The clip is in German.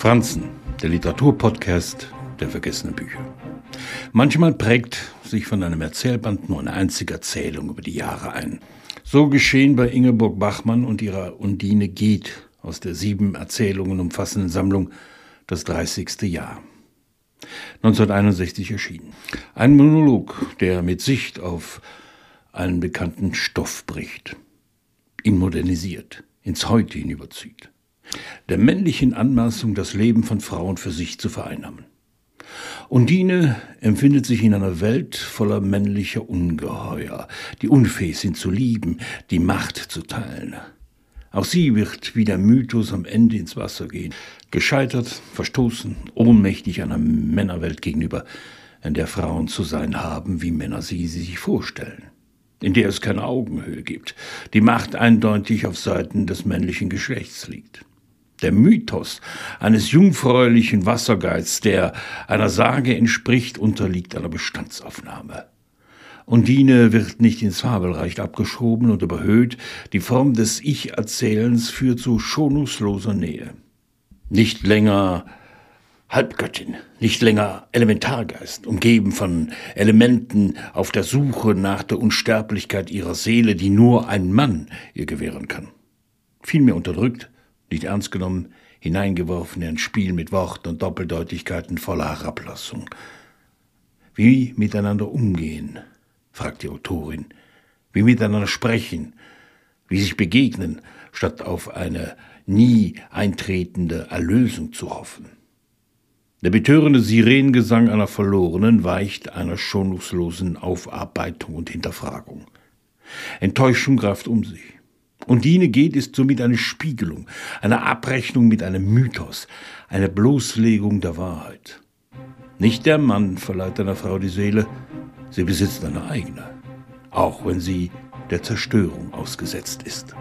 Franzen, der Literaturpodcast der vergessenen Bücher. Manchmal prägt sich von einem Erzählband nur eine einzige Erzählung über die Jahre ein. So geschehen bei Ingeborg Bachmann und ihrer Undine geht aus der sieben Erzählungen umfassenden Sammlung Das 30. Jahr. 1961 erschienen. Ein Monolog, der mit Sicht auf einen bekannten Stoff bricht, ihn modernisiert, ins Heute hinüberzieht der männlichen Anmaßung, das Leben von Frauen für sich zu vereinnahmen. Undine empfindet sich in einer Welt voller männlicher Ungeheuer, die unfähig sind zu lieben, die Macht zu teilen. Auch sie wird wie der Mythos am Ende ins Wasser gehen, gescheitert, verstoßen, ohnmächtig einer Männerwelt gegenüber, in der Frauen zu sein haben, wie Männer sie sich vorstellen, in der es keine Augenhöhe gibt, die Macht eindeutig auf Seiten des männlichen Geschlechts liegt. Der Mythos eines jungfräulichen Wassergeists, der einer Sage entspricht, unterliegt einer Bestandsaufnahme. Undine wird nicht ins Fabelreich abgeschoben und überhöht, die Form des Ich-Erzählens führt zu schonungsloser Nähe. Nicht länger Halbgöttin, nicht länger Elementargeist, umgeben von Elementen auf der Suche nach der Unsterblichkeit ihrer Seele, die nur ein Mann ihr gewähren kann. Vielmehr unterdrückt, nicht ernst genommen, hineingeworfen in ein Spiel mit Worten und Doppeldeutigkeiten voller Herablassung. Wie miteinander umgehen, fragt die Autorin, wie miteinander sprechen, wie sich begegnen, statt auf eine nie eintretende Erlösung zu hoffen. Der betörende Sirenengesang einer Verlorenen weicht einer schonungslosen Aufarbeitung und Hinterfragung. Enttäuschung greift um sich. Undine geht ist somit eine Spiegelung, eine Abrechnung mit einem Mythos, eine Bloßlegung der Wahrheit. Nicht der Mann verleiht einer Frau die Seele, sie besitzt eine eigene, auch wenn sie der Zerstörung ausgesetzt ist.